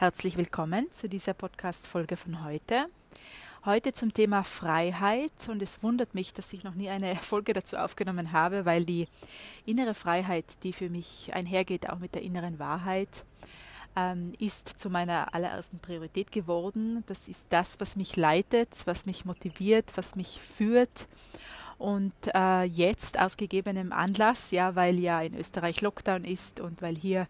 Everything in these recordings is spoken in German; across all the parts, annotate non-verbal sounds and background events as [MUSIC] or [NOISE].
Herzlich willkommen zu dieser Podcast-Folge von heute. Heute zum Thema Freiheit und es wundert mich, dass ich noch nie eine [LAUGHS] Folge dazu aufgenommen habe, weil die innere Freiheit, die für mich einhergeht, auch mit der inneren Wahrheit, ähm, ist zu meiner allerersten Priorität geworden. Das ist das, was mich leitet, was mich motiviert, was mich führt. Und äh, jetzt aus gegebenem Anlass, ja, weil ja in Österreich Lockdown ist und weil hier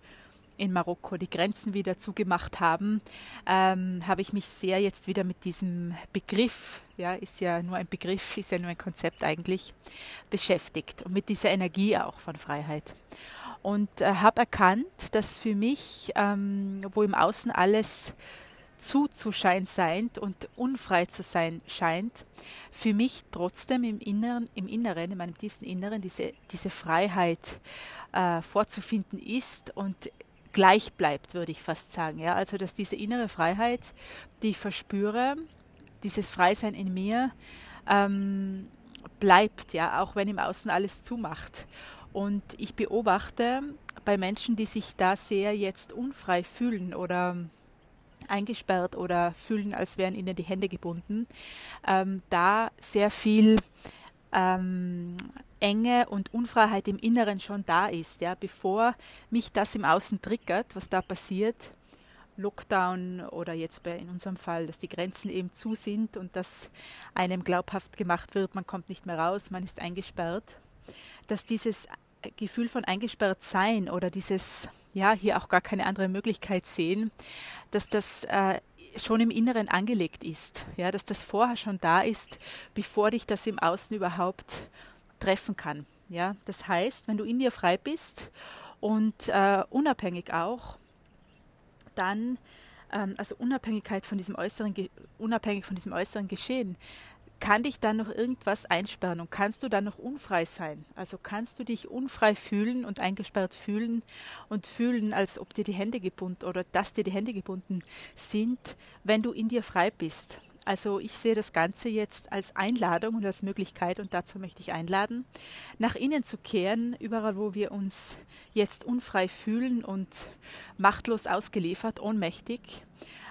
in Marokko die Grenzen wieder zugemacht haben, ähm, habe ich mich sehr jetzt wieder mit diesem Begriff, ja, ist ja nur ein Begriff, ist ja nur ein Konzept eigentlich, beschäftigt und mit dieser Energie auch von Freiheit. Und äh, habe erkannt, dass für mich, ähm, wo im Außen alles zuzuschein scheint und unfrei zu sein scheint, für mich trotzdem im Inneren, im Inneren, in meinem tiefsten Inneren diese, diese Freiheit äh, vorzufinden ist und gleich bleibt, würde ich fast sagen. Ja? Also dass diese innere Freiheit, die ich verspüre, dieses Freisein in mir, ähm, bleibt, ja, auch wenn im Außen alles zumacht. Und ich beobachte bei Menschen, die sich da sehr jetzt unfrei fühlen oder eingesperrt oder fühlen, als wären ihnen die Hände gebunden, ähm, da sehr viel ähm, Enge und Unfreiheit im Inneren schon da ist, ja, bevor mich das im Außen triggert, was da passiert, Lockdown oder jetzt bei, in unserem Fall, dass die Grenzen eben zu sind und dass einem glaubhaft gemacht wird, man kommt nicht mehr raus, man ist eingesperrt dass dieses Gefühl von eingesperrt sein oder dieses, ja, hier auch gar keine andere Möglichkeit sehen, dass das äh, schon im Inneren angelegt ist, ja, dass das vorher schon da ist, bevor dich das im Außen überhaupt treffen kann. Ja, das heißt, wenn du in dir frei bist und äh, unabhängig auch, dann ähm, also Unabhängigkeit von diesem äußeren, unabhängig von diesem äußeren Geschehen, kann dich dann noch irgendwas einsperren und kannst du dann noch unfrei sein? Also kannst du dich unfrei fühlen und eingesperrt fühlen und fühlen, als ob dir die Hände gebunden oder dass dir die Hände gebunden sind, wenn du in dir frei bist? Also ich sehe das Ganze jetzt als Einladung und als Möglichkeit und dazu möchte ich einladen, nach innen zu kehren, überall wo wir uns jetzt unfrei fühlen und machtlos ausgeliefert, ohnmächtig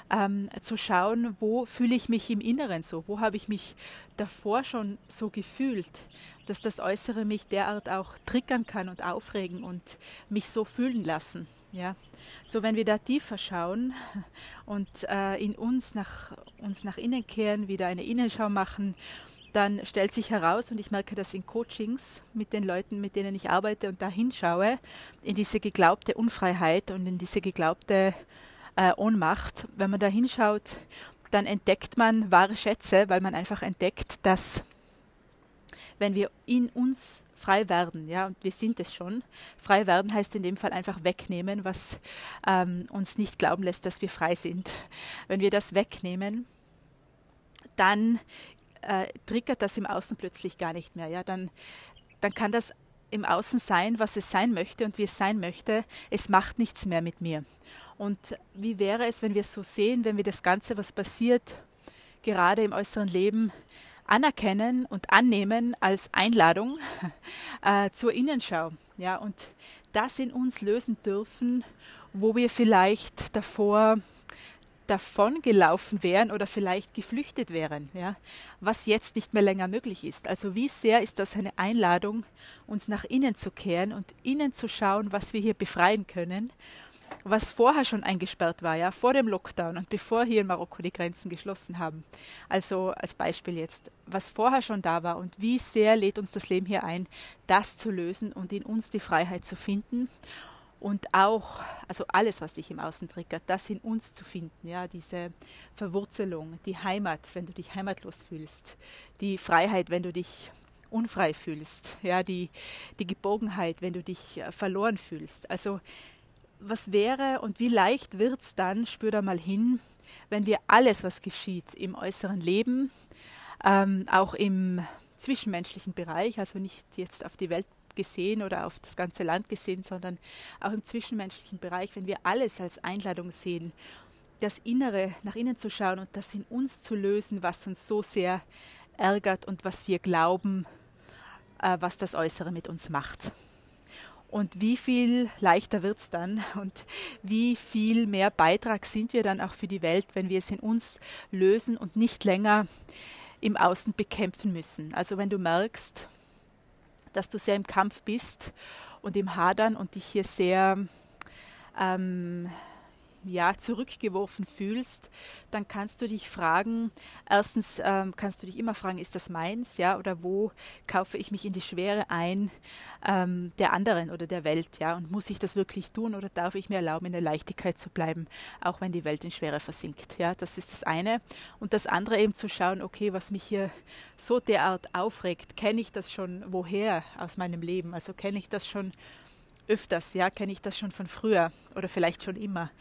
ähm, zu schauen, wo fühle ich mich im Inneren so, wo habe ich mich davor schon so gefühlt, dass das Äußere mich derart auch triggern kann und aufregen und mich so fühlen lassen. Ja, so wenn wir da tiefer schauen und äh, in uns nach uns nach innen kehren, wieder eine Innenschau machen, dann stellt sich heraus, und ich merke das in Coachings mit den Leuten, mit denen ich arbeite und da hinschaue, in diese geglaubte Unfreiheit und in diese geglaubte äh, Ohnmacht. Wenn man da hinschaut, dann entdeckt man wahre Schätze, weil man einfach entdeckt, dass wenn wir in uns frei werden, ja, und wir sind es schon, frei werden heißt in dem Fall einfach wegnehmen, was ähm, uns nicht glauben lässt, dass wir frei sind. Wenn wir das wegnehmen, dann äh, triggert das im Außen plötzlich gar nicht mehr, ja, dann, dann kann das im Außen sein, was es sein möchte und wie es sein möchte. Es macht nichts mehr mit mir. Und wie wäre es, wenn wir es so sehen, wenn wir das Ganze, was passiert, gerade im äußeren Leben, anerkennen und annehmen als Einladung [LAUGHS] äh, zur Innenschau. Ja, und das in uns lösen dürfen, wo wir vielleicht davor davon gelaufen wären oder vielleicht geflüchtet wären, ja, was jetzt nicht mehr länger möglich ist. Also wie sehr ist das eine Einladung, uns nach innen zu kehren und innen zu schauen, was wir hier befreien können was vorher schon eingesperrt war, ja, vor dem Lockdown und bevor hier in Marokko die Grenzen geschlossen haben. Also als Beispiel jetzt, was vorher schon da war und wie sehr lädt uns das Leben hier ein, das zu lösen und in uns die Freiheit zu finden und auch, also alles, was dich im Außen triggert, das in uns zu finden, ja, diese Verwurzelung, die Heimat, wenn du dich heimatlos fühlst, die Freiheit, wenn du dich unfrei fühlst, ja, die, die Geborgenheit, wenn du dich äh, verloren fühlst. Also was wäre und wie leicht wird es dann, spür da mal hin, wenn wir alles, was geschieht im äußeren Leben, ähm, auch im zwischenmenschlichen Bereich, also nicht jetzt auf die Welt gesehen oder auf das ganze Land gesehen, sondern auch im zwischenmenschlichen Bereich, wenn wir alles als Einladung sehen, das Innere nach innen zu schauen und das in uns zu lösen, was uns so sehr ärgert und was wir glauben, äh, was das Äußere mit uns macht. Und wie viel leichter wird es dann und wie viel mehr Beitrag sind wir dann auch für die Welt, wenn wir es in uns lösen und nicht länger im Außen bekämpfen müssen. Also wenn du merkst, dass du sehr im Kampf bist und im Hadern und dich hier sehr ähm, ja, zurückgeworfen fühlst, dann kannst du dich fragen, erstens ähm, kannst du dich immer fragen, ist das meins, ja, oder wo kaufe ich mich in die Schwere ein ähm, der anderen oder der Welt, ja, und muss ich das wirklich tun oder darf ich mir erlauben, in der Leichtigkeit zu bleiben, auch wenn die Welt in Schwere versinkt, ja, das ist das eine. Und das andere eben zu schauen, okay, was mich hier so derart aufregt, kenne ich das schon woher aus meinem Leben, also kenne ich das schon öfters, ja, kenne ich das schon von früher oder vielleicht schon immer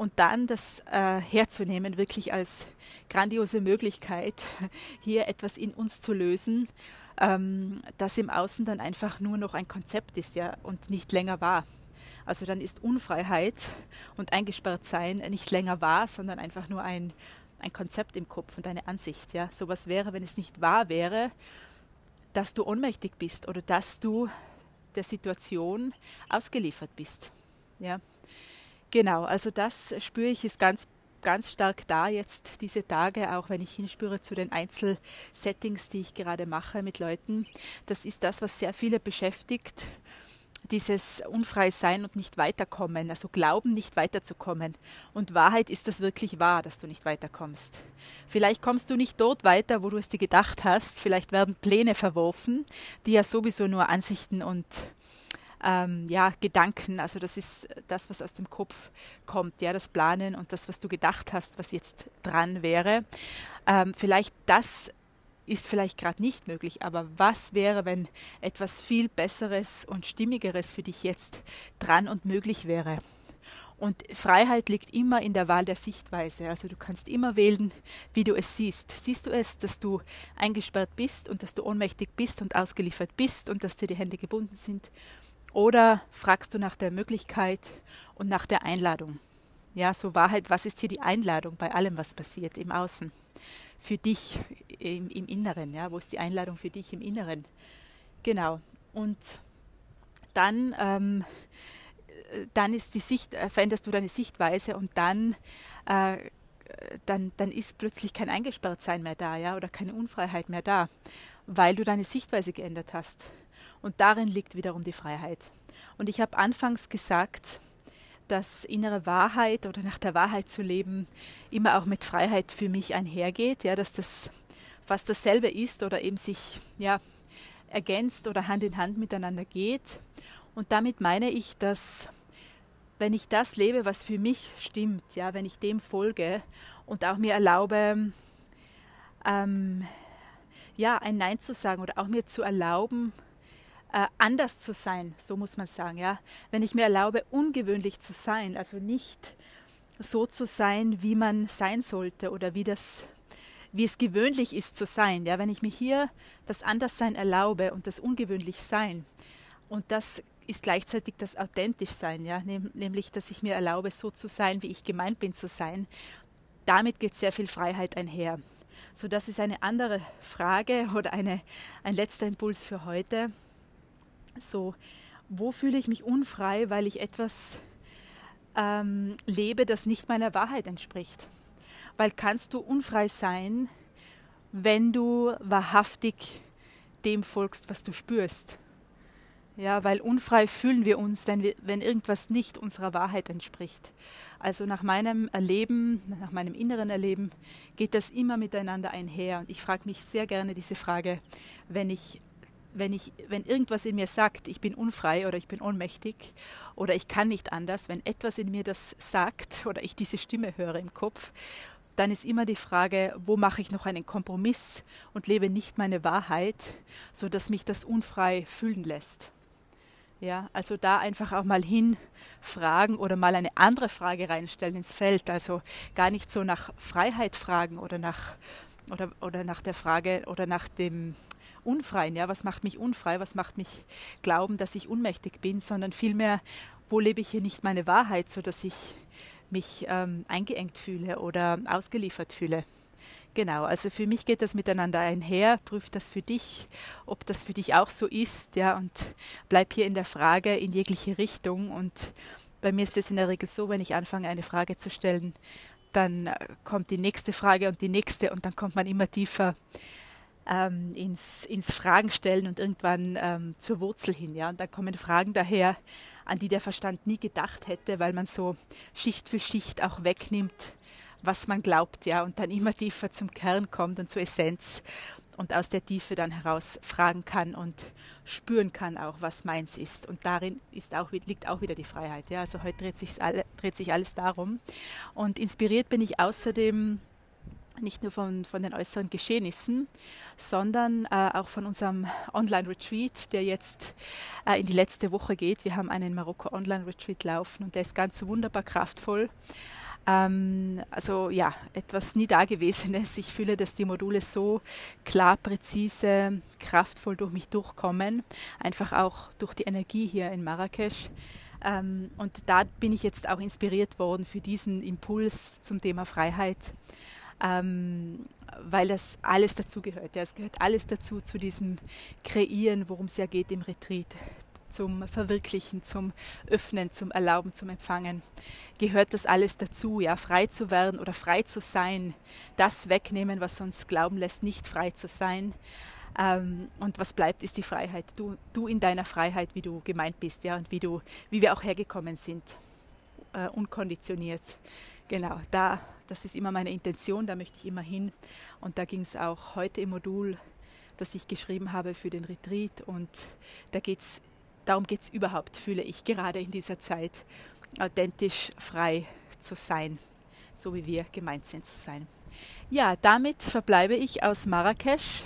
und dann das äh, herzunehmen, wirklich als grandiose Möglichkeit, [LAUGHS] hier etwas in uns zu lösen, ähm, das im Außen dann einfach nur noch ein Konzept ist, ja, und nicht länger war. Also dann ist Unfreiheit und eingesperrt sein nicht länger wahr, sondern einfach nur ein, ein Konzept im Kopf und eine Ansicht. Ja. Sowas wäre, wenn es nicht wahr wäre, dass du ohnmächtig bist oder dass du der Situation ausgeliefert bist. Ja. Genau, also das spüre ich ist ganz ganz stark da jetzt diese Tage, auch wenn ich hinspüre zu den Einzelsettings, die ich gerade mache mit Leuten. Das ist das, was sehr viele beschäftigt. Dieses unfrei sein und nicht weiterkommen, also glauben, nicht weiterzukommen. Und Wahrheit ist das wirklich wahr, dass du nicht weiterkommst. Vielleicht kommst du nicht dort weiter, wo du es dir gedacht hast. Vielleicht werden Pläne verworfen, die ja sowieso nur Ansichten und ähm, ja, Gedanken, also das ist das, was aus dem Kopf kommt, ja, das Planen und das, was du gedacht hast, was jetzt dran wäre. Ähm, vielleicht das ist vielleicht gerade nicht möglich, aber was wäre, wenn etwas viel Besseres und Stimmigeres für dich jetzt dran und möglich wäre? Und Freiheit liegt immer in der Wahl der Sichtweise. Also du kannst immer wählen, wie du es siehst. Siehst du es, dass du eingesperrt bist und dass du ohnmächtig bist und ausgeliefert bist und dass dir die Hände gebunden sind? Oder fragst du nach der Möglichkeit und nach der Einladung? Ja, so Wahrheit, was ist hier die Einladung bei allem, was passiert im Außen? Für dich im, im Inneren, ja, wo ist die Einladung für dich im Inneren? Genau. Und dann, ähm, dann ist die Sicht, äh, veränderst du deine Sichtweise und dann, äh, dann, dann ist plötzlich kein Eingesperrtsein mehr da, ja, oder keine Unfreiheit mehr da, weil du deine Sichtweise geändert hast. Und darin liegt wiederum die Freiheit. Und ich habe anfangs gesagt, dass innere Wahrheit oder nach der Wahrheit zu leben immer auch mit Freiheit für mich einhergeht, ja, dass das fast dasselbe ist oder eben sich ja, ergänzt oder Hand in Hand miteinander geht. Und damit meine ich, dass wenn ich das lebe, was für mich stimmt, ja, wenn ich dem folge und auch mir erlaube, ähm, ja, ein Nein zu sagen oder auch mir zu erlauben, äh, anders zu sein, so muss man sagen, ja. Wenn ich mir erlaube, ungewöhnlich zu sein, also nicht so zu sein, wie man sein sollte oder wie das wie es gewöhnlich ist zu sein, ja, wenn ich mir hier das Anderssein erlaube und das ungewöhnlich sein und das ist gleichzeitig das authentisch sein, ja, nämlich dass ich mir erlaube, so zu sein, wie ich gemeint bin zu sein. Damit geht sehr viel Freiheit einher. So, das ist eine andere Frage oder eine, ein letzter Impuls für heute. So, wo fühle ich mich unfrei, weil ich etwas ähm, lebe, das nicht meiner Wahrheit entspricht? Weil kannst du unfrei sein, wenn du wahrhaftig dem folgst, was du spürst? Ja, weil unfrei fühlen wir uns, wenn, wir, wenn irgendwas nicht unserer Wahrheit entspricht. Also nach meinem Erleben, nach meinem inneren Erleben geht das immer miteinander einher. Und ich frage mich sehr gerne diese Frage, wenn ich wenn, ich, wenn irgendwas in mir sagt, ich bin unfrei oder ich bin ohnmächtig oder ich kann nicht anders, wenn etwas in mir das sagt [LAUGHS] oder ich diese Stimme höre im Kopf, dann ist immer die Frage, wo mache ich noch einen Kompromiss und lebe nicht meine Wahrheit, sodass mich das unfrei fühlen lässt. Ja, also da einfach auch mal hinfragen oder mal eine andere Frage reinstellen ins Feld. Also gar nicht so nach Freiheit fragen oder nach, oder, oder nach der Frage oder nach dem Unfreien. Ja, was macht mich unfrei? Was macht mich glauben, dass ich unmächtig bin? Sondern vielmehr, wo lebe ich hier nicht meine Wahrheit, sodass ich mich ähm, eingeengt fühle oder ausgeliefert fühle. Genau, also für mich geht das miteinander einher. Prüf das für dich, ob das für dich auch so ist, ja, und bleib hier in der Frage in jegliche Richtung. Und bei mir ist es in der Regel so, wenn ich anfange, eine Frage zu stellen, dann äh, kommt die nächste Frage und die nächste und dann kommt man immer tiefer ähm, ins, ins Fragen stellen und irgendwann ähm, zur Wurzel hin. Ja? Und dann kommen Fragen daher, an die der Verstand nie gedacht hätte, weil man so Schicht für Schicht auch wegnimmt, was man glaubt, ja, und dann immer tiefer zum Kern kommt und zur Essenz und aus der Tiefe dann heraus fragen kann und spüren kann auch, was meins ist. Und darin ist auch, liegt auch wieder die Freiheit. Ja? Also heute dreht alle, dreht sich alles darum. Und inspiriert bin ich außerdem nicht nur von, von den äußeren Geschehnissen, sondern äh, auch von unserem Online-Retreat, der jetzt äh, in die letzte Woche geht. Wir haben einen Marokko-Online-Retreat laufen und der ist ganz wunderbar kraftvoll. Ähm, also ja, etwas nie Dagewesenes. Ich fühle, dass die Module so klar, präzise, kraftvoll durch mich durchkommen. Einfach auch durch die Energie hier in Marrakesch. Ähm, und da bin ich jetzt auch inspiriert worden für diesen Impuls zum Thema Freiheit. Ähm, weil das alles dazugehört. Ja, es gehört alles dazu, zu diesem Kreieren, worum es ja geht im Retreat zum Verwirklichen, zum Öffnen, zum Erlauben, zum Empfangen, gehört das alles dazu, ja, frei zu werden oder frei zu sein, das wegnehmen, was uns glauben lässt, nicht frei zu sein. Ähm, und was bleibt, ist die Freiheit. Du, du in deiner Freiheit, wie du gemeint bist, ja, und wie du, wie wir auch hergekommen sind, äh, unkonditioniert. Genau, da, das ist immer meine Intention, da möchte ich immer hin. Und da ging es auch heute im Modul das ich geschrieben habe für den Retreat. Und da geht es darum geht es überhaupt, fühle ich gerade in dieser Zeit, authentisch frei zu sein, so wie wir gemeint sind zu sein. Ja, damit verbleibe ich aus Marrakesch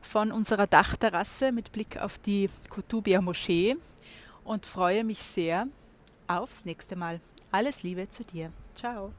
von unserer Dachterrasse mit Blick auf die Kutubia Moschee und freue mich sehr aufs nächste Mal. Alles Liebe zu dir. Tchau.